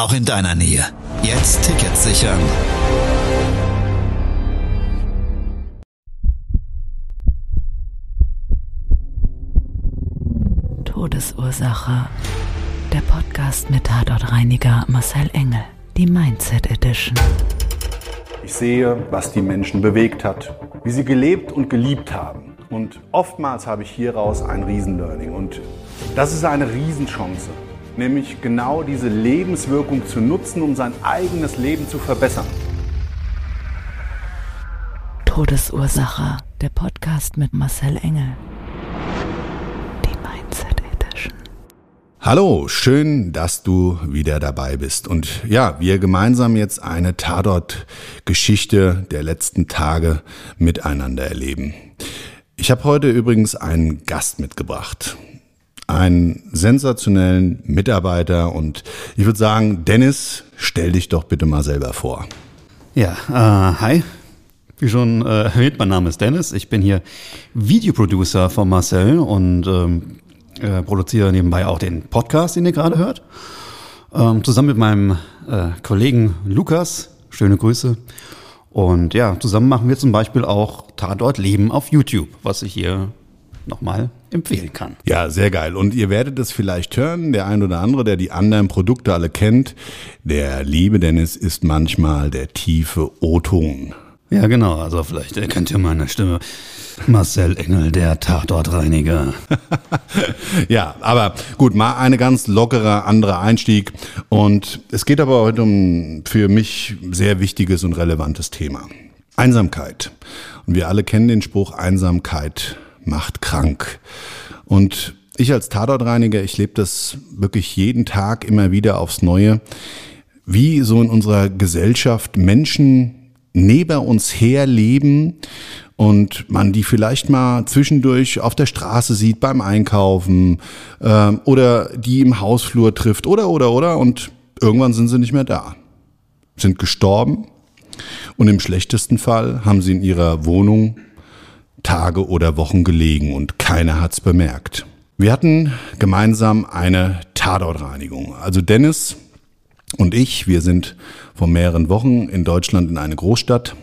auch in deiner Nähe. Jetzt Tickets sichern. Todesursache. Der Podcast mit Tatortreiniger Marcel Engel. Die Mindset Edition. Ich sehe, was die Menschen bewegt hat, wie sie gelebt und geliebt haben. Und oftmals habe ich hieraus ein Riesenlearning. Und das ist eine Riesenchance, nämlich genau diese Lebenswirkung zu nutzen, um sein eigenes Leben zu verbessern. Todesursache. Der Podcast mit Marcel Engel. Die Mindset Edition. Hallo, schön, dass du wieder dabei bist. Und ja, wir gemeinsam jetzt eine Tatort-Geschichte der letzten Tage miteinander erleben. Ich habe heute übrigens einen Gast mitgebracht. Einen sensationellen Mitarbeiter und ich würde sagen, Dennis, stell dich doch bitte mal selber vor. Ja, äh, hi. Wie schon äh, erwähnt, mein Name ist Dennis. Ich bin hier Videoproducer von Marcel und ähm, äh, produziere nebenbei auch den Podcast, den ihr gerade hört. Ähm, zusammen mit meinem äh, Kollegen Lukas. Schöne Grüße. Und ja, zusammen machen wir zum Beispiel auch Tatort Leben auf YouTube, was ich hier nochmal empfehlen kann. Ja, sehr geil. Und ihr werdet es vielleicht hören, der ein oder andere, der die anderen Produkte alle kennt. Der liebe Dennis ist manchmal der tiefe O-Ton. Ja, genau. Also vielleicht erkennt ihr meine Stimme. Marcel Engel, der Tatortreiniger. ja, aber gut, mal eine ganz lockere andere Einstieg. Und es geht aber heute um für mich sehr wichtiges und relevantes Thema. Einsamkeit. Und wir alle kennen den Spruch, Einsamkeit macht krank. Und ich als Tatortreiniger, ich lebe das wirklich jeden Tag immer wieder aufs Neue, wie so in unserer Gesellschaft Menschen neben uns herleben und man die vielleicht mal zwischendurch auf der Straße sieht beim Einkaufen äh, oder die im Hausflur trifft oder oder oder und irgendwann sind sie nicht mehr da, sind gestorben und im schlechtesten Fall haben sie in ihrer Wohnung Tage oder Wochen gelegen und keiner hat's bemerkt. Wir hatten gemeinsam eine Tatortreinigung. Also Dennis und ich, wir sind vor mehreren Wochen in Deutschland in eine Großstadt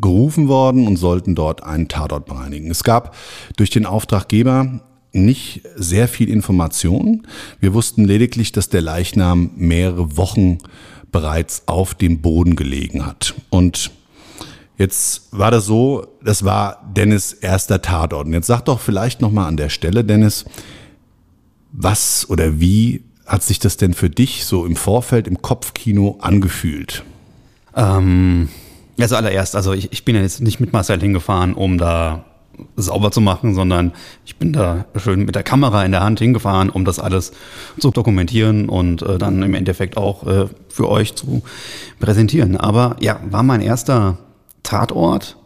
gerufen worden und sollten dort einen Tatort bereinigen. Es gab durch den Auftraggeber nicht sehr viel Information. Wir wussten lediglich, dass der Leichnam mehrere Wochen bereits auf dem Boden gelegen hat. Und jetzt war das so, das war Dennis erster Tatort. Und jetzt sag doch vielleicht nochmal an der Stelle, Dennis, was oder wie hat sich das denn für dich so im Vorfeld im Kopfkino angefühlt? Ähm, also allererst, also ich, ich bin ja jetzt nicht mit Marcel hingefahren, um da sauber zu machen, sondern ich bin da schön mit der Kamera in der Hand hingefahren, um das alles zu dokumentieren und äh, dann im Endeffekt auch äh, für euch zu präsentieren. Aber ja, war mein erster Tatort.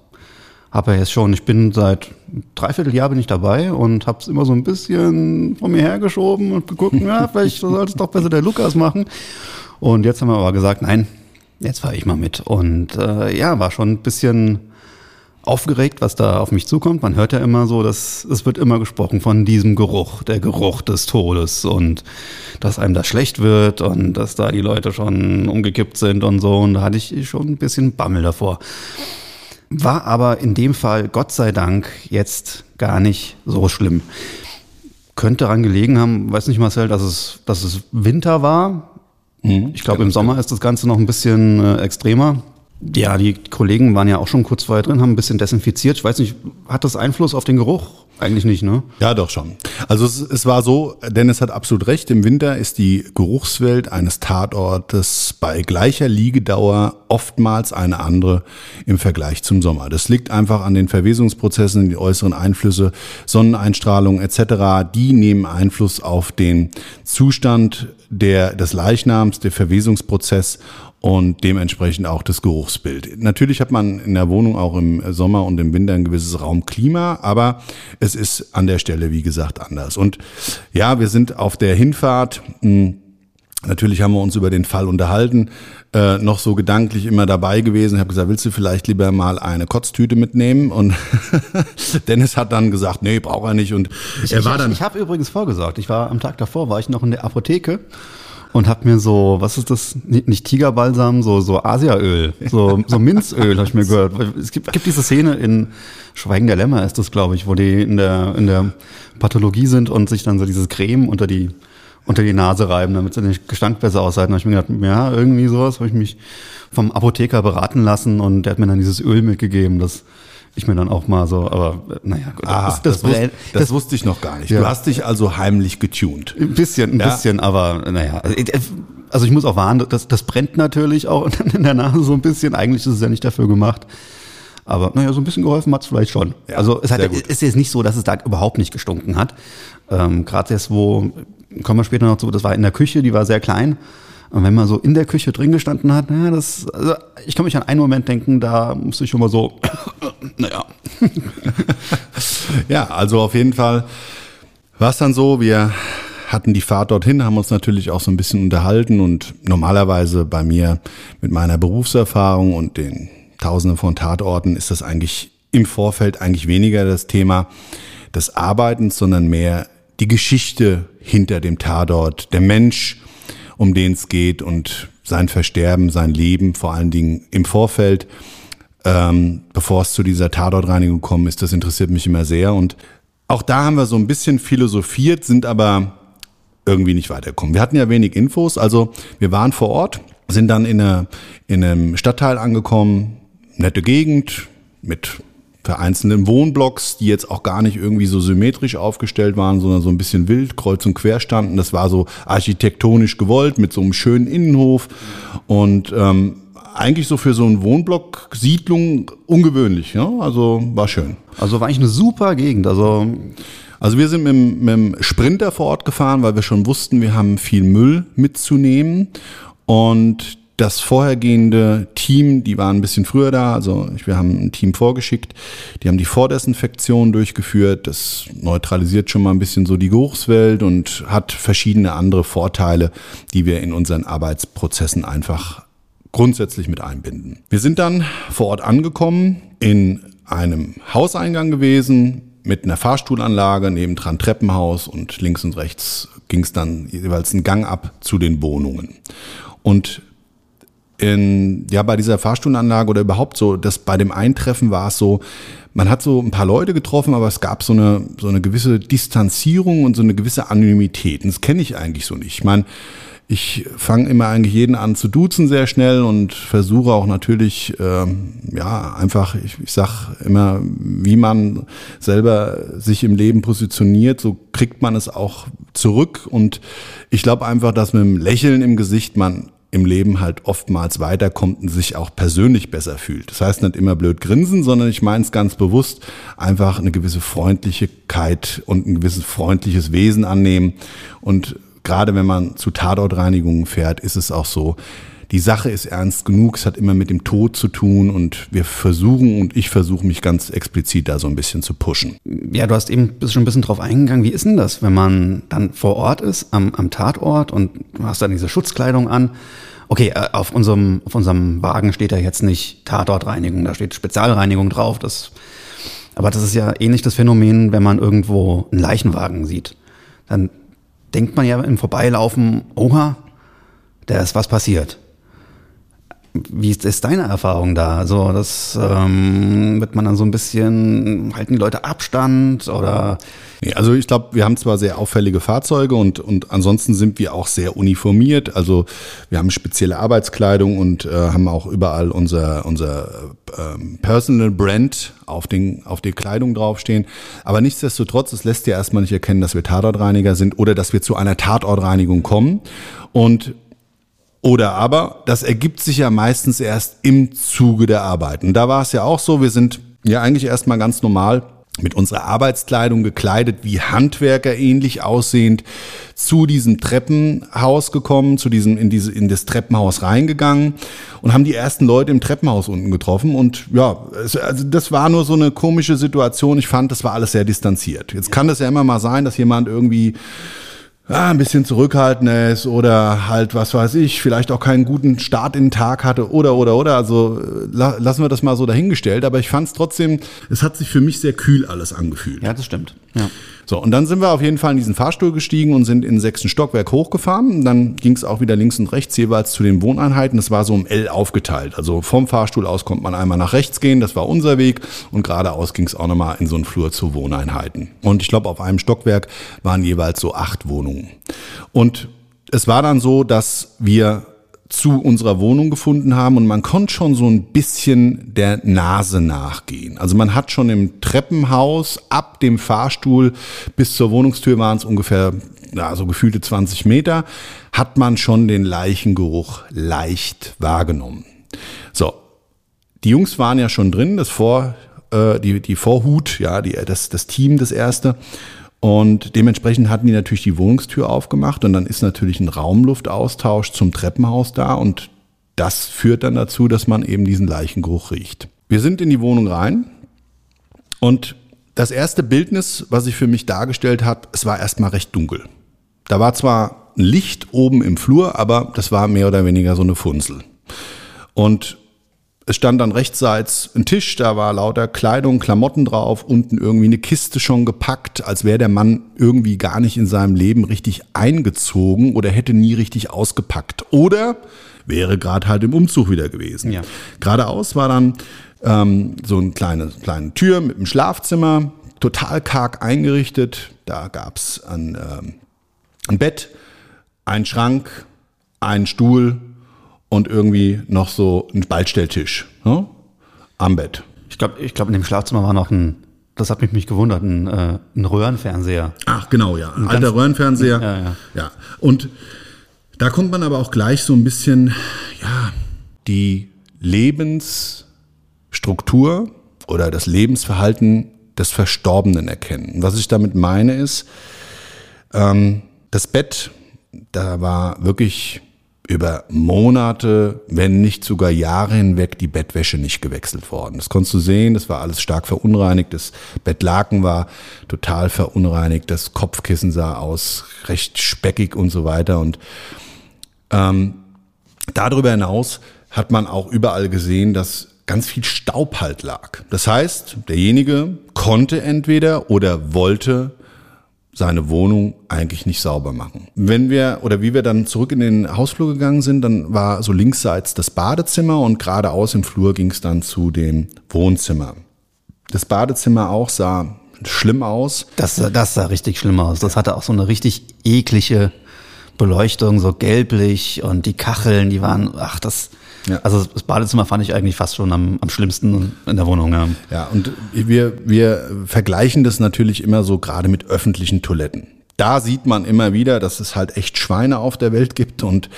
Habe ja jetzt schon, ich bin seit dreiviertel Jahr bin ich dabei und habe es immer so ein bisschen von mir hergeschoben und geguckt, ja, vielleicht sollte es doch besser der Lukas machen. Und jetzt haben wir aber gesagt, nein, jetzt fahre ich mal mit. Und äh, ja, war schon ein bisschen aufgeregt, was da auf mich zukommt. Man hört ja immer so, dass es wird immer gesprochen von diesem Geruch, der Geruch des Todes und dass einem das schlecht wird und dass da die Leute schon umgekippt sind und so. Und da hatte ich schon ein bisschen Bammel davor. War aber in dem Fall, Gott sei Dank, jetzt gar nicht so schlimm. Könnte daran gelegen haben, weiß nicht Marcel, dass es, dass es Winter war. Mhm. Ich glaube, im Sommer ist das Ganze noch ein bisschen äh, extremer. Ja, die Kollegen waren ja auch schon kurz vorher drin, haben ein bisschen desinfiziert. Ich weiß nicht, hat das Einfluss auf den Geruch? Eigentlich nicht, ne? Ja, doch schon. Also es, es war so, Dennis hat absolut recht, im Winter ist die Geruchswelt eines Tatortes bei gleicher Liegedauer oftmals eine andere im Vergleich zum Sommer. Das liegt einfach an den Verwesungsprozessen, die äußeren Einflüsse, Sonneneinstrahlung etc., die nehmen Einfluss auf den Zustand der, des Leichnams, der Verwesungsprozess und dementsprechend auch das Geruchsbild. Natürlich hat man in der Wohnung auch im Sommer und im Winter ein gewisses Raumklima, aber es ist an der Stelle, wie gesagt, anders. Und ja, wir sind auf der Hinfahrt. Mh, hm, Natürlich haben wir uns über den Fall unterhalten, äh, noch so gedanklich immer dabei gewesen. Ich habe gesagt, willst du vielleicht lieber mal eine Kotztüte mitnehmen? Und Dennis hat dann gesagt, nee, braucht er nicht. Und ich, er war ich, dann. Ich habe übrigens vorgesorgt. Ich war am Tag davor, war ich noch in der Apotheke und habe mir so, was ist das? Nicht Tigerbalsam, so so Asiaöl, so so Minzöl, habe ich mir gehört. Es gibt, gibt diese Szene in Schweigen der Lämmer ist das, glaube ich, wo die in der in der Pathologie sind und sich dann so dieses Creme unter die unter die Nase reiben, damit sie den Gestank besser aushalten. Da habe ich mir gedacht, ja, irgendwie sowas habe ich mich vom Apotheker beraten lassen und der hat mir dann dieses Öl mitgegeben, das ich mir dann auch mal so, aber naja, gut. Ah, das, das, das, wusste, das, wusste ich noch gar nicht. Ja. Du hast dich also heimlich getuned. Ein bisschen, ein ja. bisschen, aber naja. Also, also ich muss auch warnen, das, das brennt natürlich auch in der Nase so ein bisschen. Eigentlich ist es ja nicht dafür gemacht. Aber naja, so ein bisschen geholfen hat es vielleicht schon. Ja, also es hat, ist jetzt nicht so, dass es da überhaupt nicht gestunken hat. Ähm, Gerade jetzt, wo kommen wir später noch zu, das war in der Küche, die war sehr klein. Und wenn man so in der Küche drin gestanden hat, naja, das, also ich kann mich an einen Moment denken, da musste ich schon mal so, naja. ja, also auf jeden Fall war es dann so, wir hatten die Fahrt dorthin, haben uns natürlich auch so ein bisschen unterhalten und normalerweise bei mir mit meiner Berufserfahrung und den Tausenden von Tatorten ist das eigentlich im Vorfeld eigentlich weniger das Thema des Arbeitens, sondern mehr die Geschichte hinter dem Tatort, der Mensch, um den es geht und sein Versterben, sein Leben, vor allen Dingen im Vorfeld, ähm, bevor es zu dieser Tatortreinigung kommen ist, das interessiert mich immer sehr. Und auch da haben wir so ein bisschen philosophiert, sind aber irgendwie nicht weitergekommen. Wir hatten ja wenig Infos, also wir waren vor Ort, sind dann in, eine, in einem Stadtteil angekommen, nette Gegend mit vereinzelten Wohnblocks, die jetzt auch gar nicht irgendwie so symmetrisch aufgestellt waren, sondern so ein bisschen wild, kreuz und quer standen. Das war so architektonisch gewollt mit so einem schönen Innenhof und ähm, eigentlich so für so einen Wohnblock Siedlung ungewöhnlich. Ja? Also war schön. Also war eigentlich eine super Gegend. Also also wir sind mit, mit dem Sprinter vor Ort gefahren, weil wir schon wussten, wir haben viel Müll mitzunehmen und das vorhergehende Team, die waren ein bisschen früher da, also wir haben ein Team vorgeschickt, die haben die Vordesinfektion durchgeführt, das neutralisiert schon mal ein bisschen so die Geruchswelt und hat verschiedene andere Vorteile, die wir in unseren Arbeitsprozessen einfach grundsätzlich mit einbinden. Wir sind dann vor Ort angekommen, in einem Hauseingang gewesen, mit einer Fahrstuhlanlage, nebendran Treppenhaus und links und rechts ging es dann jeweils einen Gang ab zu den Wohnungen. Und in, ja, bei dieser Fahrstundenanlage oder überhaupt so, dass bei dem Eintreffen war es so, man hat so ein paar Leute getroffen, aber es gab so eine, so eine gewisse Distanzierung und so eine gewisse Anonymität. Und das kenne ich eigentlich so nicht. Ich meine, ich fange immer eigentlich jeden an zu duzen sehr schnell und versuche auch natürlich, ähm, ja, einfach, ich, ich sag immer, wie man selber sich im Leben positioniert, so kriegt man es auch zurück. Und ich glaube einfach, dass mit einem Lächeln im Gesicht man im Leben halt oftmals weiterkommt und sich auch persönlich besser fühlt. Das heißt nicht immer blöd grinsen, sondern ich meine es ganz bewusst, einfach eine gewisse Freundlichkeit und ein gewisses freundliches Wesen annehmen. Und gerade wenn man zu Tatortreinigungen fährt, ist es auch so, die Sache ist ernst genug, es hat immer mit dem Tod zu tun und wir versuchen und ich versuche mich ganz explizit da so ein bisschen zu pushen. Ja, du hast eben schon ein bisschen drauf eingegangen. Wie ist denn das, wenn man dann vor Ort ist, am, am Tatort und du hast dann diese Schutzkleidung an? Okay, äh, auf unserem, auf unserem Wagen steht ja jetzt nicht Tatortreinigung, da steht Spezialreinigung drauf. Das, aber das ist ja ähnlich das Phänomen, wenn man irgendwo einen Leichenwagen sieht. Dann denkt man ja im Vorbeilaufen, oha, da ist was passiert. Wie ist, ist deine Erfahrung da? Also das ähm, wird man dann so ein bisschen, halten die Leute Abstand oder? Also ich glaube, wir haben zwar sehr auffällige Fahrzeuge und, und ansonsten sind wir auch sehr uniformiert. Also wir haben spezielle Arbeitskleidung und äh, haben auch überall unser, unser ähm, Personal Brand auf, den, auf der Kleidung draufstehen. Aber nichtsdestotrotz, es lässt ja erstmal nicht erkennen, dass wir Tatortreiniger sind oder dass wir zu einer Tatortreinigung kommen. Und oder aber, das ergibt sich ja meistens erst im Zuge der Arbeit. Und da war es ja auch so, wir sind ja eigentlich erstmal ganz normal mit unserer Arbeitskleidung gekleidet, wie Handwerker ähnlich aussehend, zu diesem Treppenhaus gekommen, zu diesem, in diese, in das Treppenhaus reingegangen und haben die ersten Leute im Treppenhaus unten getroffen und ja, es, also das war nur so eine komische Situation. Ich fand, das war alles sehr distanziert. Jetzt kann das ja immer mal sein, dass jemand irgendwie ja, ein bisschen zurückhaltender ist oder halt, was weiß ich, vielleicht auch keinen guten Start in den Tag hatte oder, oder, oder. Also äh, la lassen wir das mal so dahingestellt. Aber ich fand es trotzdem, es hat sich für mich sehr kühl alles angefühlt. Ja, das stimmt. Ja. So, und dann sind wir auf jeden Fall in diesen Fahrstuhl gestiegen und sind in den sechsten Stockwerk hochgefahren. Dann ging es auch wieder links und rechts jeweils zu den Wohneinheiten. Das war so im L aufgeteilt. Also vom Fahrstuhl aus konnte man einmal nach rechts gehen, das war unser Weg. Und geradeaus ging es auch nochmal in so einen Flur zu Wohneinheiten. Und ich glaube, auf einem Stockwerk waren jeweils so acht Wohnungen. Und es war dann so, dass wir zu unserer Wohnung gefunden haben und man konnte schon so ein bisschen der Nase nachgehen. Also man hat schon im Treppenhaus ab dem Fahrstuhl bis zur Wohnungstür waren es ungefähr ja, so gefühlte 20 Meter, hat man schon den Leichengeruch leicht wahrgenommen. So, die Jungs waren ja schon drin, das Vor, äh, die, die Vorhut, ja, die, das, das Team, das erste. Und dementsprechend hatten die natürlich die Wohnungstür aufgemacht und dann ist natürlich ein Raumluftaustausch zum Treppenhaus da und das führt dann dazu, dass man eben diesen Leichengeruch riecht. Wir sind in die Wohnung rein und das erste Bildnis, was sich für mich dargestellt hat, es war erstmal recht dunkel. Da war zwar Licht oben im Flur, aber das war mehr oder weniger so eine Funzel. Und es stand dann rechtsseits ein Tisch, da war lauter Kleidung, Klamotten drauf, unten irgendwie eine Kiste schon gepackt, als wäre der Mann irgendwie gar nicht in seinem Leben richtig eingezogen oder hätte nie richtig ausgepackt. Oder wäre gerade halt im Umzug wieder gewesen. Ja. Geradeaus war dann ähm, so eine kleine, kleine Tür mit einem Schlafzimmer, total karg eingerichtet. Da gab's ein, ähm, ein Bett, ein Schrank, einen Stuhl und irgendwie noch so ein Ballstelltisch ne? am Bett. Ich glaube, ich glaub, in dem Schlafzimmer war noch ein, das hat mich, mich gewundert, ein, äh, ein Röhrenfernseher. Ach, genau, ja. Ein alter Röhrenfernseher. Ja, ja. ja. Und da kommt man aber auch gleich so ein bisschen, ja, die Lebensstruktur oder das Lebensverhalten des Verstorbenen erkennen. Was ich damit meine ist, ähm, das Bett, da war wirklich über Monate, wenn nicht sogar Jahre hinweg die Bettwäsche nicht gewechselt worden. Das konntest du sehen, das war alles stark verunreinigt, das Bettlaken war total verunreinigt, das Kopfkissen sah aus recht speckig und so weiter. Und ähm, darüber hinaus hat man auch überall gesehen, dass ganz viel Staub halt lag. Das heißt, derjenige konnte entweder oder wollte seine Wohnung eigentlich nicht sauber machen. Wenn wir oder wie wir dann zurück in den Hausflur gegangen sind, dann war so linksseits das Badezimmer und geradeaus im Flur ging es dann zu dem Wohnzimmer. Das Badezimmer auch sah schlimm aus. Das, das sah richtig schlimm aus. Das hatte auch so eine richtig eklige Beleuchtung, so gelblich und die Kacheln, die waren, ach, das, ja. Also das Badezimmer fand ich eigentlich fast schon am, am schlimmsten in der Wohnung. Ja. ja, und wir, wir vergleichen das natürlich immer so gerade mit öffentlichen Toiletten. Da sieht man immer wieder, dass es halt echt Schweine auf der Welt gibt. Und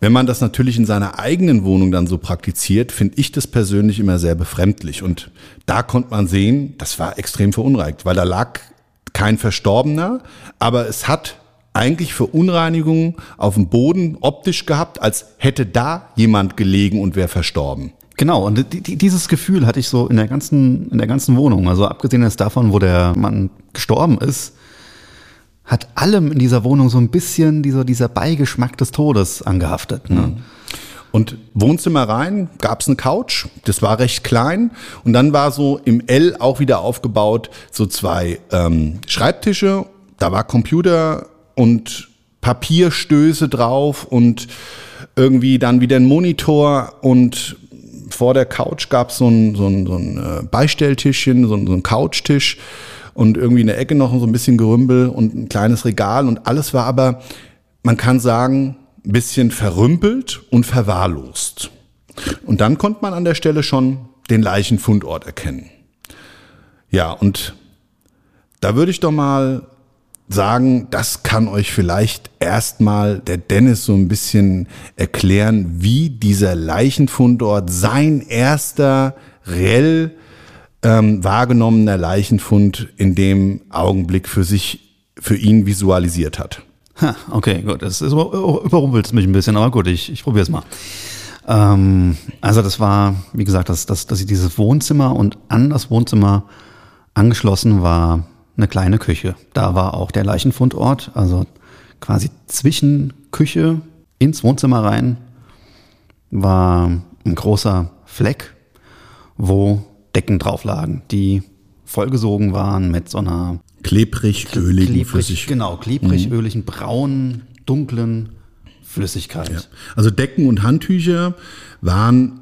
wenn man das natürlich in seiner eigenen Wohnung dann so praktiziert, finde ich das persönlich immer sehr befremdlich. Und da konnte man sehen, das war extrem verunreinigt, weil da lag kein Verstorbener, aber es hat eigentlich Verunreinigungen auf dem Boden optisch gehabt, als hätte da jemand gelegen und wäre verstorben. Genau, und dieses Gefühl hatte ich so in der ganzen, in der ganzen Wohnung. Also abgesehen jetzt davon, wo der Mann gestorben ist, hat allem in dieser Wohnung so ein bisschen dieser, dieser Beigeschmack des Todes angehaftet. Ne? Mhm. Und Wohnzimmer rein, gab's eine Couch, das war recht klein. Und dann war so im L auch wieder aufgebaut so zwei ähm, Schreibtische. Da war Computer und Papierstöße drauf und irgendwie dann wieder ein Monitor und vor der Couch gab es so ein, so ein, so ein äh, Beistelltischchen, so ein, so ein Couchtisch und irgendwie in der Ecke noch so ein bisschen Gerümpel und ein kleines Regal und alles war aber, man kann sagen, ein bisschen verrümpelt und verwahrlost. Und dann konnte man an der Stelle schon den Leichenfundort erkennen. Ja, und da würde ich doch mal sagen, das kann euch vielleicht erstmal der Dennis so ein bisschen erklären, wie dieser Leichenfundort sein erster reell ähm, wahrgenommener Leichenfund in dem Augenblick für sich, für ihn visualisiert hat. Ha, okay, gut. Das ist, überrumpelt mich ein bisschen, aber gut, ich, ich probiere es mal. Ähm, also das war, wie gesagt, dass das, das dieses Wohnzimmer und an das Wohnzimmer angeschlossen war eine kleine Küche. Da war auch der Leichenfundort, also quasi zwischen Küche ins Wohnzimmer rein war ein großer Fleck, wo Decken drauf lagen, die vollgesogen waren mit so einer klebrig, öligen klebrig, Flüssigkeit. Genau, klebrig, mhm. braunen, dunklen Flüssigkeit. Ja. Also Decken und Handtücher waren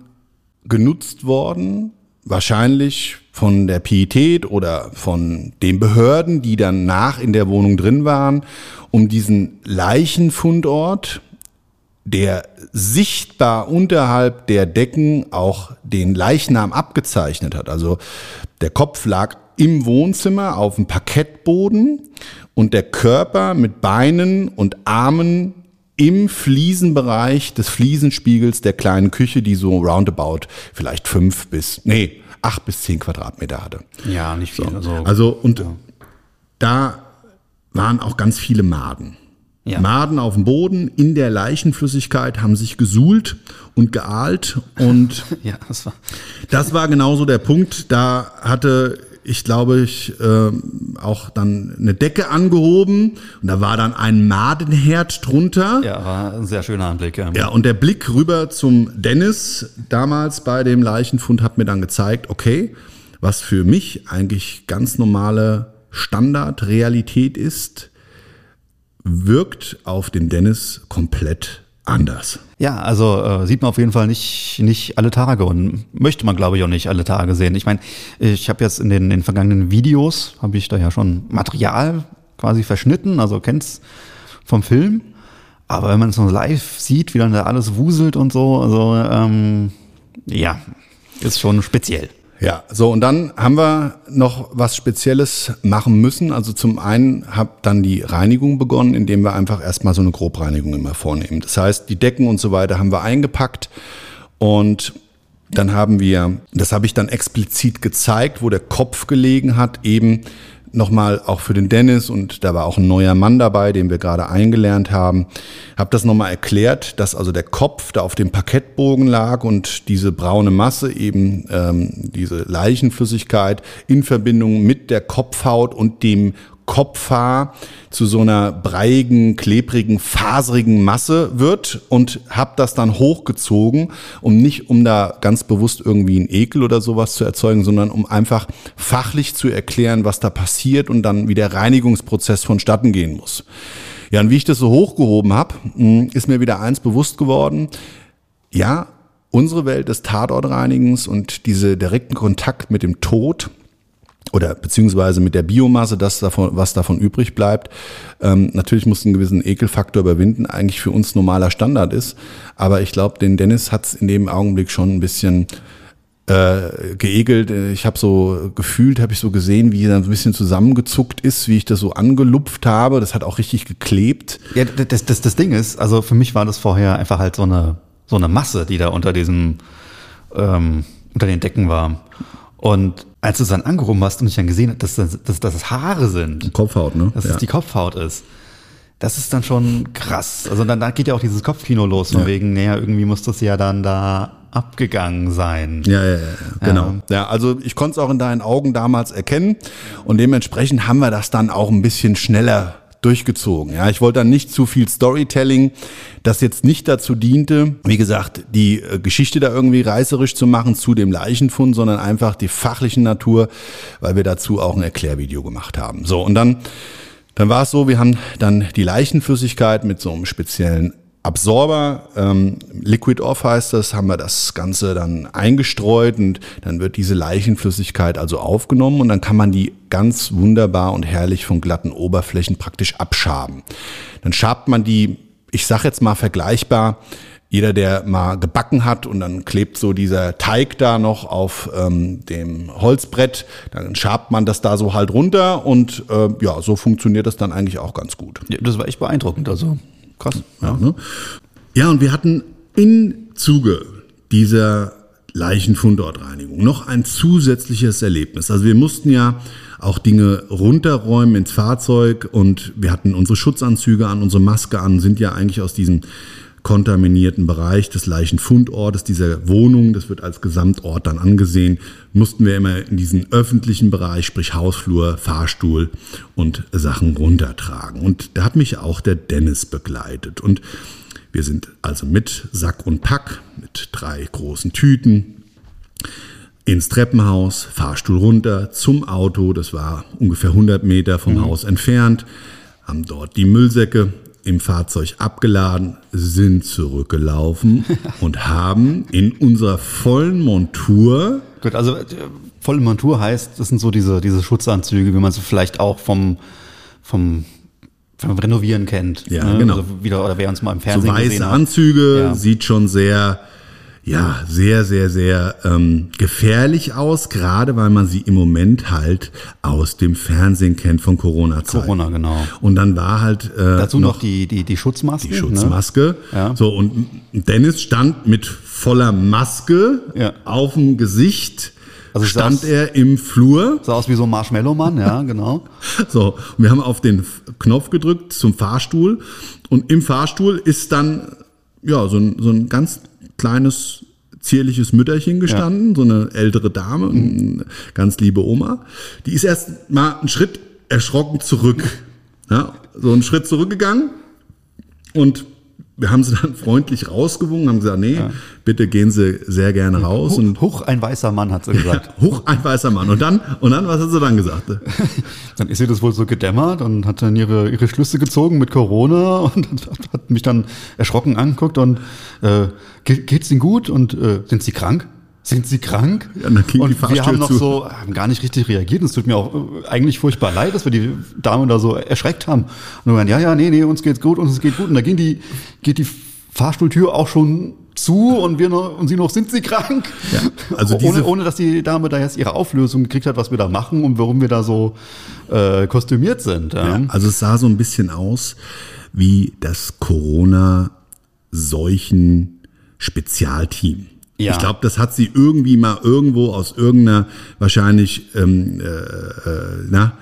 genutzt worden, wahrscheinlich von der Pietät oder von den Behörden, die dann nach in der Wohnung drin waren, um diesen Leichenfundort, der sichtbar unterhalb der Decken auch den Leichnam abgezeichnet hat. Also der Kopf lag im Wohnzimmer auf dem Parkettboden und der Körper mit Beinen und Armen im Fliesenbereich des Fliesenspiegels der kleinen Küche, die so roundabout vielleicht fünf bis, nee, acht bis zehn Quadratmeter hatte. Ja, nicht viel. So. Also, also, und ja. da waren auch ganz viele Maden. Ja. Maden auf dem Boden in der Leichenflüssigkeit haben sich gesuhlt und geahlt und ja, das war das war genauso der Punkt. Da hatte ich glaube ich äh, auch dann eine Decke angehoben und da war dann ein Madenherd drunter. Ja, war ein sehr schöner Anblick. Ja. ja, und der Blick rüber zum Dennis damals bei dem Leichenfund hat mir dann gezeigt, okay, was für mich eigentlich ganz normale Standardrealität ist, wirkt auf den Dennis komplett anders. Ja, also äh, sieht man auf jeden Fall nicht, nicht alle Tage und möchte man, glaube ich, auch nicht alle Tage sehen. Ich meine, ich habe jetzt in den, in den vergangenen Videos, habe ich da ja schon Material quasi verschnitten, also kennst vom Film. Aber wenn man es so live sieht, wie dann da alles wuselt und so, also ähm, ja, ist schon speziell. Ja, so und dann haben wir noch was Spezielles machen müssen. Also zum einen hat dann die Reinigung begonnen, indem wir einfach erstmal so eine Grobreinigung immer vornehmen. Das heißt, die Decken und so weiter haben wir eingepackt und dann haben wir, das habe ich dann explizit gezeigt, wo der Kopf gelegen hat, eben nochmal auch für den Dennis und da war auch ein neuer Mann dabei, den wir gerade eingelernt haben, habe das nochmal erklärt, dass also der Kopf da auf dem Parkettbogen lag und diese braune Masse eben ähm, diese Leichenflüssigkeit in Verbindung mit der Kopfhaut und dem Kopfhaar zu so einer breiigen, klebrigen, faserigen Masse wird und habe das dann hochgezogen, um nicht, um da ganz bewusst irgendwie einen Ekel oder sowas zu erzeugen, sondern um einfach fachlich zu erklären, was da passiert und dann wie der Reinigungsprozess vonstatten gehen muss. Ja, und wie ich das so hochgehoben habe, hm, ist mir wieder eins bewusst geworden. Ja, unsere Welt des Tatortreinigens und diese direkten Kontakt mit dem Tod, oder beziehungsweise mit der Biomasse, das davon, was davon übrig bleibt. Ähm, natürlich muss einen gewissen Ekelfaktor überwinden, eigentlich für uns normaler Standard ist. Aber ich glaube, den Dennis hat es in dem Augenblick schon ein bisschen äh, geekelt. Ich habe so gefühlt, habe ich so gesehen, wie er ein bisschen zusammengezuckt ist, wie ich das so angelupft habe. Das hat auch richtig geklebt. Ja, das, das, das Ding ist, also für mich war das vorher einfach halt so eine, so eine Masse, die da unter diesem, ähm, unter den Decken war. Und als du es dann angehoben hast und ich dann gesehen habe, dass, dass, dass das Haare sind. Kopfhaut, ne? Dass ja. es die Kopfhaut ist. Das ist dann schon krass. Also dann, dann geht ja auch dieses Kopfkino los, von ja. wegen, naja, irgendwie muss das ja dann da abgegangen sein. Ja, ja, ja, genau. Ja, ja also ich konnte es auch in deinen Augen damals erkennen und dementsprechend haben wir das dann auch ein bisschen schneller durchgezogen. Ja, ich wollte dann nicht zu viel Storytelling, das jetzt nicht dazu diente, wie gesagt, die äh, Geschichte da irgendwie reißerisch zu machen zu dem Leichenfund, sondern einfach die fachlichen Natur, weil wir dazu auch ein Erklärvideo gemacht haben. So, und dann dann war es so, wir haben dann die Leichenflüssigkeit mit so einem speziellen Absorber, ähm, Liquid Off heißt das, haben wir das Ganze dann eingestreut und dann wird diese Leichenflüssigkeit also aufgenommen und dann kann man die ganz wunderbar und herrlich von glatten Oberflächen praktisch abschaben. Dann schabt man die, ich sag jetzt mal vergleichbar, jeder, der mal gebacken hat und dann klebt so dieser Teig da noch auf ähm, dem Holzbrett, dann schabt man das da so halt runter und äh, ja, so funktioniert das dann eigentlich auch ganz gut. Ja, das war echt beeindruckend, also krass. Ja, ne? ja und wir hatten im Zuge dieser Leichenfundortreinigung. Noch ein zusätzliches Erlebnis. Also wir mussten ja auch Dinge runterräumen ins Fahrzeug und wir hatten unsere Schutzanzüge an, unsere Maske an, sind ja eigentlich aus diesem kontaminierten Bereich des Leichenfundortes, dieser Wohnung, das wird als Gesamtort dann angesehen, mussten wir immer in diesen öffentlichen Bereich, sprich Hausflur, Fahrstuhl und Sachen runtertragen. Und da hat mich auch der Dennis begleitet. Und wir sind also mit Sack und Pack, mit drei großen Tüten ins Treppenhaus, Fahrstuhl runter zum Auto, das war ungefähr 100 Meter vom mhm. Haus entfernt, haben dort die Müllsäcke im Fahrzeug abgeladen, sind zurückgelaufen und haben in unserer vollen Montur. Gut, also äh, volle Montur heißt, das sind so diese, diese Schutzanzüge, wie man sie vielleicht auch vom, vom vom Renovieren kennt. Ja, ne? genau. Also wieder, oder wer uns mal im Fernsehen so weiße Anzüge, ja. sieht schon sehr, ja, sehr, sehr, sehr ähm, gefährlich aus, gerade weil man sie im Moment halt aus dem Fernsehen kennt von Corona-Zeit. Corona, genau. Und dann war halt äh, dazu noch, noch die, die, die Schutzmaske. Die Schutzmaske. Ne? Ja. So, und Dennis stand mit voller Maske ja. auf dem Gesicht also stand er im Flur. Sah aus wie so ein Marshmallow-Mann, ja, genau. so, und wir haben auf den Knopf gedrückt zum Fahrstuhl und im Fahrstuhl ist dann ja so ein, so ein ganz kleines zierliches Mütterchen gestanden, ja. so eine ältere Dame, eine ganz liebe Oma. Die ist erst mal einen Schritt erschrocken zurück. Ja, so einen Schritt zurückgegangen und wir haben sie dann freundlich rausgewungen, haben gesagt, nee, ja. bitte gehen Sie sehr gerne raus. Huch, und huch ein weißer Mann, hat sie gesagt. Ja, huch ein weißer Mann. Und dann, und dann, was hat sie dann gesagt? dann ist sie das wohl so gedämmert und hat dann ihre, ihre Schlüsse gezogen mit Corona und hat, hat mich dann erschrocken angeguckt und äh, geht's Ihnen gut und äh, sind Sie krank? Sind Sie krank? Ja, dann ging und die wir haben noch zu. so haben gar nicht richtig reagiert. Es tut mir auch äh, eigentlich furchtbar leid, dass wir die Dame da so erschreckt haben. Und wir waren, ja, ja, nee, nee, uns geht's gut, uns geht gut. Und da ging die, geht die Fahrstuhltür auch schon zu und wir noch, und sie noch, sind sie krank? Ja, also ohne, ohne, dass die Dame da jetzt ihre Auflösung gekriegt hat, was wir da machen und warum wir da so äh, kostümiert sind. Ja. ja also es sah so ein bisschen aus wie das Corona-Seuchen-Spezialteam. Ja. Ich glaube, das hat sie irgendwie mal irgendwo aus irgendeiner wahrscheinlich ähm, äh, äh, na,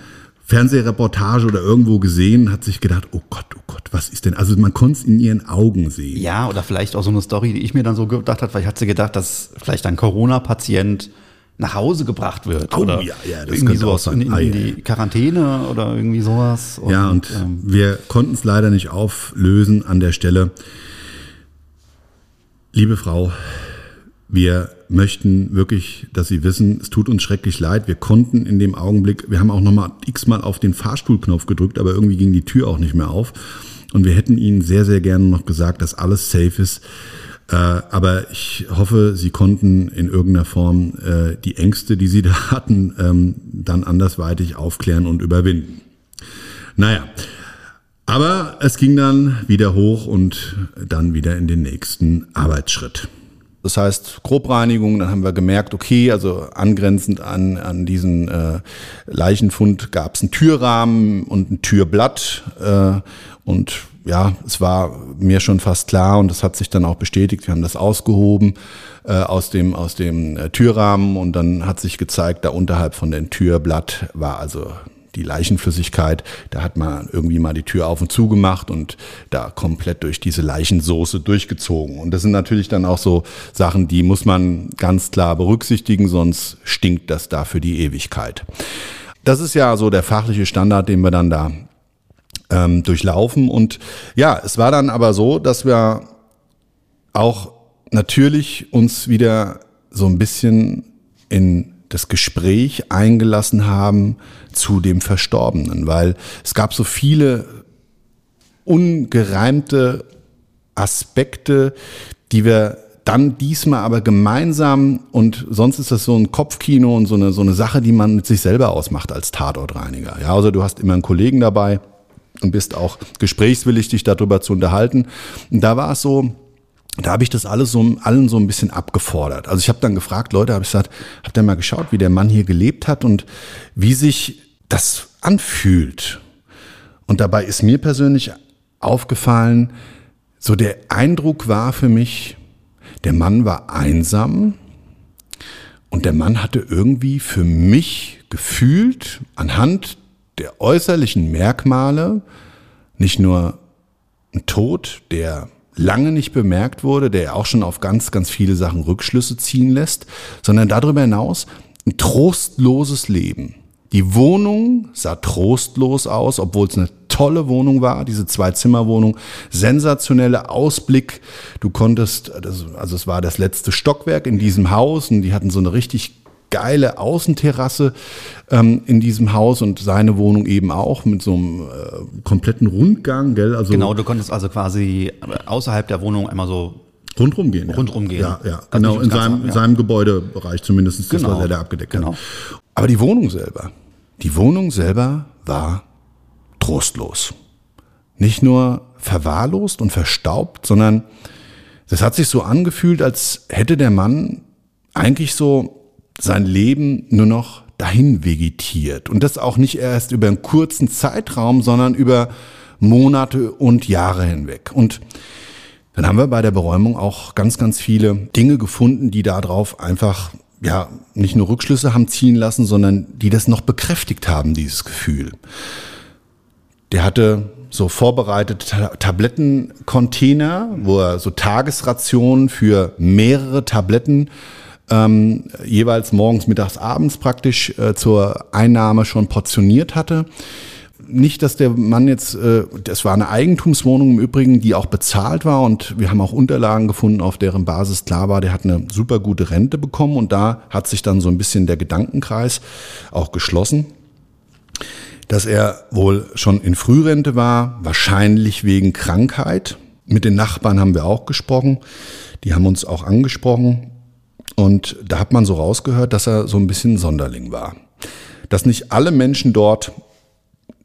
Fernsehreportage oder irgendwo gesehen, hat sich gedacht, oh Gott, oh Gott, was ist denn? Also man konnte es in ihren Augen sehen. Ja, oder vielleicht auch so eine Story, die ich mir dann so gedacht habe, weil ich hatte gedacht, dass vielleicht ein Corona-Patient nach Hause gebracht wird oh, oder ja, ja, das irgendwie sowas in, in, in, die Quarantäne oder irgendwie sowas. Und, ja, und ähm, wir konnten es leider nicht auflösen an der Stelle. Liebe Frau, wir möchten wirklich, dass Sie wissen, es tut uns schrecklich leid. Wir konnten in dem Augenblick, wir haben auch nochmal x-mal auf den Fahrstuhlknopf gedrückt, aber irgendwie ging die Tür auch nicht mehr auf. Und wir hätten Ihnen sehr, sehr gerne noch gesagt, dass alles safe ist. Äh, aber ich hoffe, Sie konnten in irgendeiner Form äh, die Ängste, die Sie da hatten, ähm, dann andersweitig aufklären und überwinden. Naja, aber es ging dann wieder hoch und dann wieder in den nächsten Arbeitsschritt. Das heißt, Grobreinigung, dann haben wir gemerkt, okay, also angrenzend an, an diesen äh, Leichenfund gab es einen Türrahmen und ein Türblatt. Äh, und ja, es war mir schon fast klar und das hat sich dann auch bestätigt. Wir haben das ausgehoben äh, aus dem, aus dem äh, Türrahmen und dann hat sich gezeigt, da unterhalb von dem Türblatt war also die Leichenflüssigkeit, da hat man irgendwie mal die Tür auf und zu gemacht und da komplett durch diese Leichensoße durchgezogen. Und das sind natürlich dann auch so Sachen, die muss man ganz klar berücksichtigen, sonst stinkt das da für die Ewigkeit. Das ist ja so der fachliche Standard, den wir dann da ähm, durchlaufen. Und ja, es war dann aber so, dass wir auch natürlich uns wieder so ein bisschen in das Gespräch eingelassen haben zu dem Verstorbenen, weil es gab so viele ungereimte Aspekte, die wir dann diesmal aber gemeinsam und sonst ist das so ein Kopfkino und so eine, so eine Sache, die man mit sich selber ausmacht als Tatortreiniger. Ja, also du hast immer einen Kollegen dabei und bist auch gesprächswillig, dich darüber zu unterhalten. Und da war es so, da habe ich das alles so, allen so ein bisschen abgefordert. Also ich habe dann gefragt, Leute, habe ich gesagt, habt ihr mal geschaut, wie der Mann hier gelebt hat und wie sich das anfühlt? Und dabei ist mir persönlich aufgefallen, so der Eindruck war für mich, der Mann war einsam, Und der Mann hatte irgendwie für mich gefühlt anhand der äußerlichen Merkmale nicht nur einen Tod, der lange nicht bemerkt wurde, der auch schon auf ganz, ganz viele Sachen Rückschlüsse ziehen lässt, sondern darüber hinaus ein trostloses Leben. Die Wohnung sah trostlos aus, obwohl es eine tolle Wohnung war, diese Zwei-Zimmer-Wohnung, sensationelle Ausblick. Du konntest, also es war das letzte Stockwerk in diesem Haus und die hatten so eine richtig geile Außenterrasse ähm, in diesem Haus und seine Wohnung eben auch mit so einem äh, kompletten Rundgang, gell? Also genau, du konntest also quasi außerhalb der Wohnung einmal so Rundrum gehen. Rundrum gehen. Ja, ja, genau, in seinem, ja. seinem Gebäudebereich zumindest, das genau. was er da abgedeckt genau. hat. Aber die Wohnung selber, die Wohnung selber war trostlos. Nicht nur verwahrlost und verstaubt, sondern das hat sich so angefühlt, als hätte der Mann eigentlich so sein Leben nur noch dahin vegetiert. Und das auch nicht erst über einen kurzen Zeitraum, sondern über Monate und Jahre hinweg. Und dann haben wir bei der Beräumung auch ganz, ganz viele Dinge gefunden, die darauf einfach ja nicht nur Rückschlüsse haben ziehen lassen, sondern die das noch bekräftigt haben, dieses Gefühl. Der hatte so vorbereitete Tablettencontainer, wo er so Tagesrationen für mehrere Tabletten ähm, jeweils morgens, mittags, abends praktisch äh, zur Einnahme schon portioniert hatte. Nicht, dass der Mann jetzt, äh, das war eine Eigentumswohnung im Übrigen, die auch bezahlt war und wir haben auch Unterlagen gefunden, auf deren Basis klar war, der hat eine super gute Rente bekommen und da hat sich dann so ein bisschen der Gedankenkreis auch geschlossen dass er wohl schon in Frührente war, wahrscheinlich wegen Krankheit. Mit den Nachbarn haben wir auch gesprochen. Die haben uns auch angesprochen. Und da hat man so rausgehört, dass er so ein bisschen Sonderling war. Dass nicht alle Menschen dort,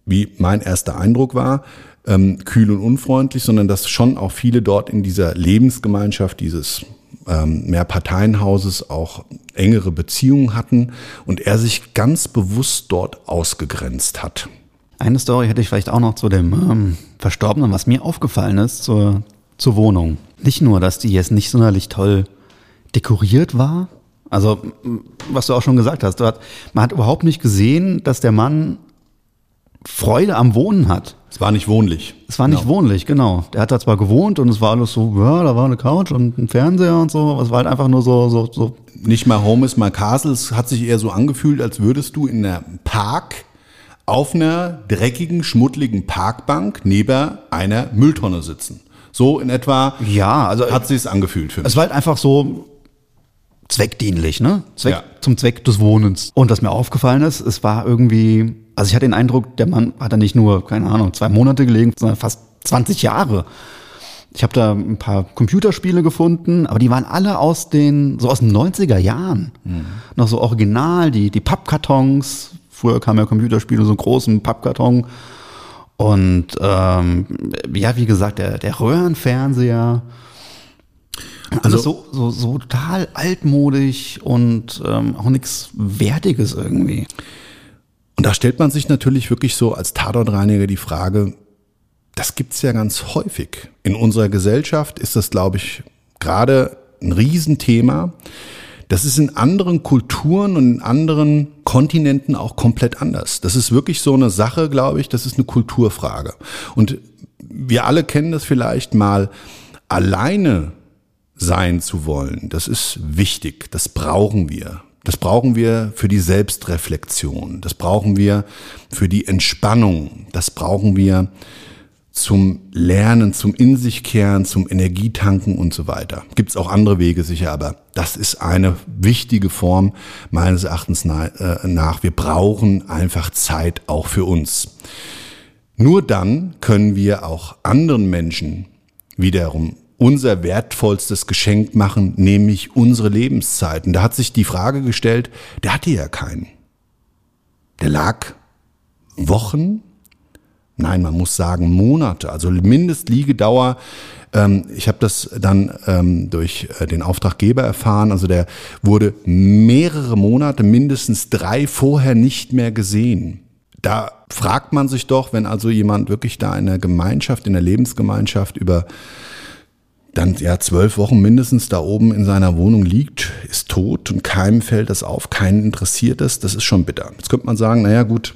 wie mein erster Eindruck war, ähm, kühl und unfreundlich, sondern dass schon auch viele dort in dieser Lebensgemeinschaft dieses ähm, Mehrparteienhauses auch engere Beziehungen hatten und er sich ganz bewusst dort ausgegrenzt hat. Eine Story hätte ich vielleicht auch noch zu dem ähm, Verstorbenen, was mir aufgefallen ist, zur, zur Wohnung. Nicht nur, dass die jetzt nicht sonderlich toll dekoriert war. Also, was du auch schon gesagt hast, hat, man hat überhaupt nicht gesehen, dass der Mann Freude am Wohnen hat. Es war nicht wohnlich. Es war nicht genau. wohnlich, genau. Der hat da zwar gewohnt und es war alles so, ja, da war eine Couch und ein Fernseher und so, aber es war halt einfach nur so, so, so. Nicht mal Home is my castle, es hat sich eher so angefühlt, als würdest du in einem Park auf einer dreckigen, schmuddeligen Parkbank neben einer Mülltonne sitzen. So in etwa ja, also hat sich es angefühlt für mich. Es war halt einfach so, zweckdienlich, ne? Zweck, ja. Zum Zweck des Wohnens. Und was mir aufgefallen ist, es war irgendwie, also ich hatte den Eindruck, der Mann hat da nicht nur, keine Ahnung, zwei Monate gelegen, sondern fast 20 Jahre. Ich habe da ein paar Computerspiele gefunden, aber die waren alle aus den, so aus den 90er Jahren. Mhm. Noch so original, die, die Pappkartons. Früher kamen ja Computerspiele so einen großen Pappkarton. Und ähm, ja, wie gesagt, der, der Röhrenfernseher. Also so, so, so total altmodisch und ähm, auch nichts Wertiges irgendwie. Und da stellt man sich natürlich wirklich so als Tatortreiniger die Frage, das gibt's ja ganz häufig. In unserer Gesellschaft ist das, glaube ich, gerade ein Riesenthema. Das ist in anderen Kulturen und in anderen Kontinenten auch komplett anders. Das ist wirklich so eine Sache, glaube ich, das ist eine Kulturfrage. Und wir alle kennen das vielleicht mal alleine sein zu wollen. Das ist wichtig, das brauchen wir. Das brauchen wir für die Selbstreflexion, das brauchen wir für die Entspannung, das brauchen wir zum Lernen, zum In sich kehren, zum Energietanken und so weiter. Gibt es auch andere Wege sicher, aber das ist eine wichtige Form meines Erachtens äh, nach. Wir brauchen einfach Zeit auch für uns. Nur dann können wir auch anderen Menschen wiederum unser wertvollstes Geschenk machen, nämlich unsere Lebenszeiten. Da hat sich die Frage gestellt, der hatte ja keinen. Der lag Wochen, nein, man muss sagen Monate, also Mindestliegedauer. Ähm, ich habe das dann ähm, durch äh, den Auftraggeber erfahren, also der wurde mehrere Monate, mindestens drei vorher nicht mehr gesehen. Da fragt man sich doch, wenn also jemand wirklich da in der Gemeinschaft, in der Lebensgemeinschaft über dann ja zwölf Wochen mindestens da oben in seiner Wohnung liegt, ist tot und keinem fällt das auf, keinen interessiert das, das ist schon bitter. Jetzt könnte man sagen, naja gut,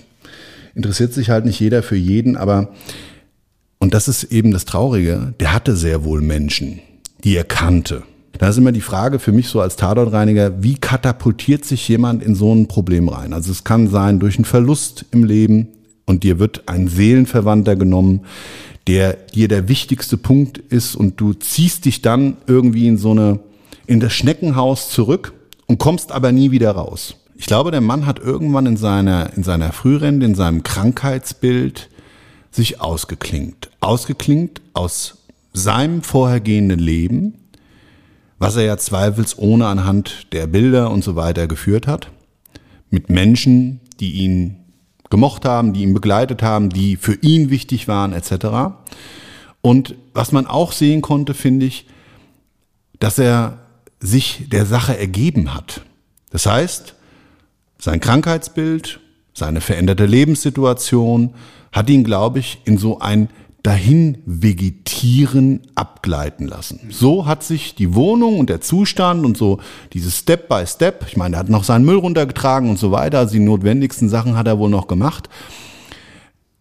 interessiert sich halt nicht jeder für jeden, aber, und das ist eben das Traurige, der hatte sehr wohl Menschen, die er kannte. Da ist immer die Frage für mich so als Tatortreiniger, wie katapultiert sich jemand in so ein Problem rein? Also es kann sein durch einen Verlust im Leben und dir wird ein Seelenverwandter genommen, der dir der wichtigste Punkt ist und du ziehst dich dann irgendwie in so eine, in das Schneckenhaus zurück und kommst aber nie wieder raus. Ich glaube, der Mann hat irgendwann in seiner, in seiner Frührente, in seinem Krankheitsbild sich ausgeklingt. Ausgeklingt aus seinem vorhergehenden Leben, was er ja zweifelsohne anhand der Bilder und so weiter geführt hat, mit Menschen, die ihn gemocht haben, die ihn begleitet haben, die für ihn wichtig waren, etc. Und was man auch sehen konnte, finde ich, dass er sich der Sache ergeben hat. Das heißt, sein Krankheitsbild, seine veränderte Lebenssituation hat ihn, glaube ich, in so ein dahin vegetieren abgleiten lassen. So hat sich die Wohnung und der Zustand und so dieses Step by Step, ich meine, er hat noch seinen Müll runtergetragen und so weiter, also die notwendigsten Sachen hat er wohl noch gemacht.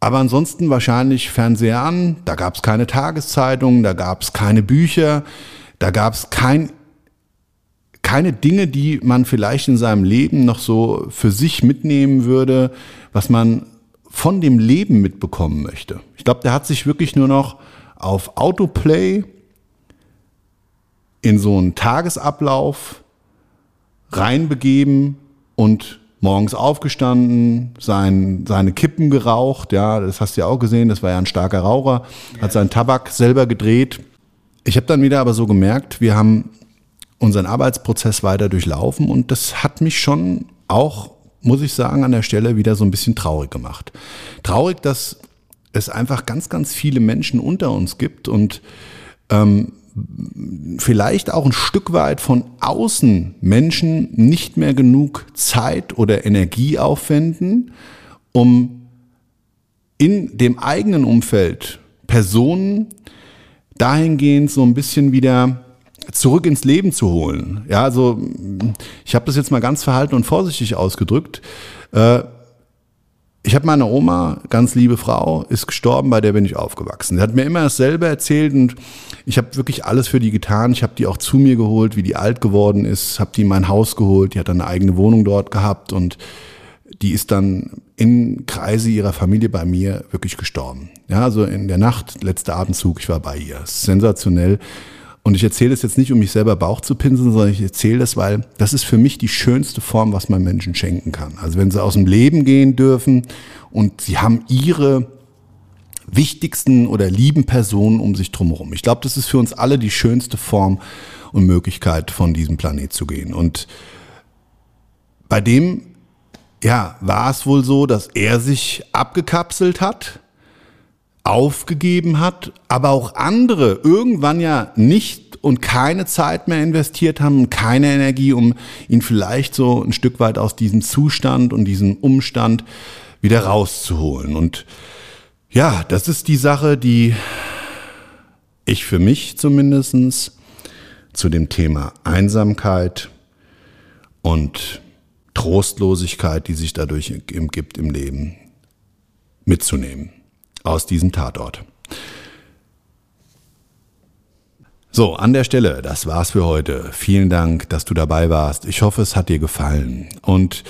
Aber ansonsten wahrscheinlich Fernseher an, da gab es keine Tageszeitungen, da gab es keine Bücher, da gab es kein, keine Dinge, die man vielleicht in seinem Leben noch so für sich mitnehmen würde, was man von dem Leben mitbekommen möchte. Ich glaube, der hat sich wirklich nur noch auf Autoplay in so einen Tagesablauf reinbegeben und morgens aufgestanden, sein, seine Kippen geraucht, ja, das hast du ja auch gesehen, das war ja ein starker Raucher, hat seinen Tabak selber gedreht. Ich habe dann wieder aber so gemerkt, wir haben unseren Arbeitsprozess weiter durchlaufen und das hat mich schon auch muss ich sagen, an der Stelle wieder so ein bisschen traurig gemacht. Traurig, dass es einfach ganz, ganz viele Menschen unter uns gibt und ähm, vielleicht auch ein Stück weit von außen Menschen nicht mehr genug Zeit oder Energie aufwenden, um in dem eigenen Umfeld Personen dahingehend so ein bisschen wieder zurück ins Leben zu holen. Ja, also ich habe das jetzt mal ganz verhalten und vorsichtig ausgedrückt. Äh, ich habe meine Oma, ganz liebe Frau, ist gestorben, bei der bin ich aufgewachsen. Sie hat mir immer dasselbe erzählt und ich habe wirklich alles für die getan. Ich habe die auch zu mir geholt, wie die alt geworden ist, habe die in mein Haus geholt, die hat dann eine eigene Wohnung dort gehabt und die ist dann in Kreise ihrer Familie bei mir wirklich gestorben. Ja, also in der Nacht, letzter Abendzug, ich war bei ihr. Sensationell. Und ich erzähle das jetzt nicht, um mich selber Bauch zu pinseln, sondern ich erzähle das, weil das ist für mich die schönste Form, was man Menschen schenken kann. Also wenn sie aus dem Leben gehen dürfen und sie haben ihre wichtigsten oder lieben Personen um sich drumherum. Ich glaube, das ist für uns alle die schönste Form und Möglichkeit, von diesem Planet zu gehen. Und bei dem, ja, war es wohl so, dass er sich abgekapselt hat aufgegeben hat, aber auch andere irgendwann ja nicht und keine Zeit mehr investiert haben, keine Energie, um ihn vielleicht so ein Stück weit aus diesem Zustand und diesem Umstand wieder rauszuholen. Und ja, das ist die Sache, die ich für mich zumindestens zu dem Thema Einsamkeit und Trostlosigkeit, die sich dadurch gibt im Leben, mitzunehmen aus diesem Tatort. So, an der Stelle, das war's für heute. Vielen Dank, dass du dabei warst. Ich hoffe, es hat dir gefallen. Und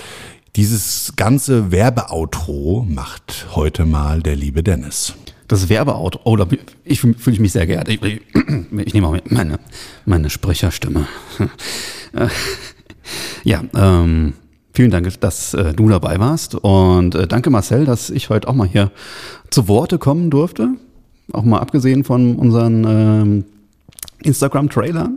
dieses ganze Werbeoutro macht heute mal der liebe Dennis. Das Werbeoutro, oh, da ich fühle fühl mich sehr geehrt. Ich, ich, ich nehme auch meine, meine Sprecherstimme. ja, ähm, Vielen Dank, dass äh, du dabei warst und äh, danke Marcel, dass ich heute auch mal hier zu Worte kommen durfte. Auch mal abgesehen von unseren ähm, Instagram-Trailern.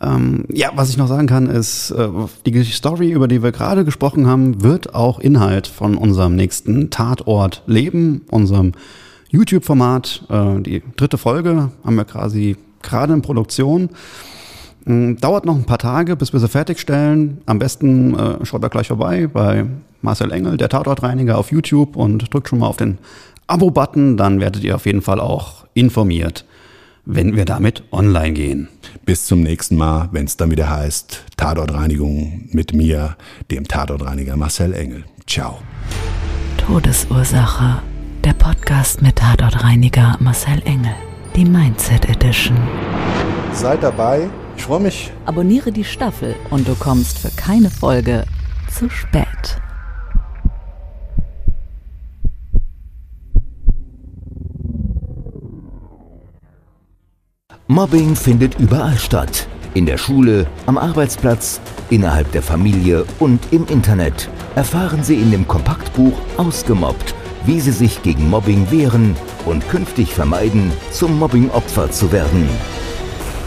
Ähm, ja, was ich noch sagen kann, ist, äh, die Story, über die wir gerade gesprochen haben, wird auch Inhalt von unserem nächsten Tatort Leben, unserem YouTube-Format. Äh, die dritte Folge haben wir quasi gerade in Produktion. Mm, dauert noch ein paar Tage, bis wir sie fertigstellen. Am besten äh, schaut da gleich vorbei bei Marcel Engel, der Tatortreiniger auf YouTube und drückt schon mal auf den Abo-Button. Dann werdet ihr auf jeden Fall auch informiert, wenn wir damit online gehen. Bis zum nächsten Mal, wenn es dann wieder heißt Tatortreinigung mit mir, dem Tatortreiniger Marcel Engel. Ciao. Todesursache, der Podcast mit Tatortreiniger Marcel Engel, die Mindset Edition. Seid dabei. Ich freue mich. Abonniere die Staffel und du kommst für keine Folge zu spät. Mobbing findet überall statt. In der Schule, am Arbeitsplatz, innerhalb der Familie und im Internet. Erfahren Sie in dem Kompaktbuch Ausgemobbt, wie Sie sich gegen Mobbing wehren und künftig vermeiden, zum Mobbing-Opfer zu werden.